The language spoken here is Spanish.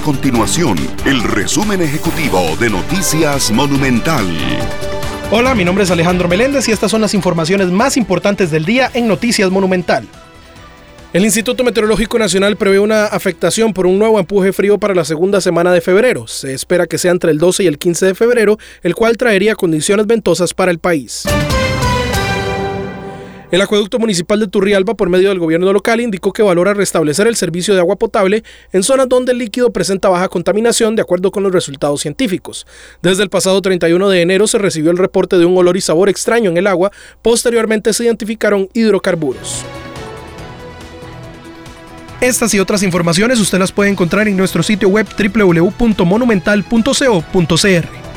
continuación el resumen ejecutivo de Noticias Monumental. Hola, mi nombre es Alejandro Meléndez y estas son las informaciones más importantes del día en Noticias Monumental. El Instituto Meteorológico Nacional prevé una afectación por un nuevo empuje frío para la segunda semana de febrero. Se espera que sea entre el 12 y el 15 de febrero, el cual traería condiciones ventosas para el país. El acueducto municipal de Turrialba, por medio del gobierno local, indicó que valora restablecer el servicio de agua potable en zonas donde el líquido presenta baja contaminación, de acuerdo con los resultados científicos. Desde el pasado 31 de enero se recibió el reporte de un olor y sabor extraño en el agua, posteriormente se identificaron hidrocarburos. Estas y otras informaciones usted las puede encontrar en nuestro sitio web www.monumental.co.cr.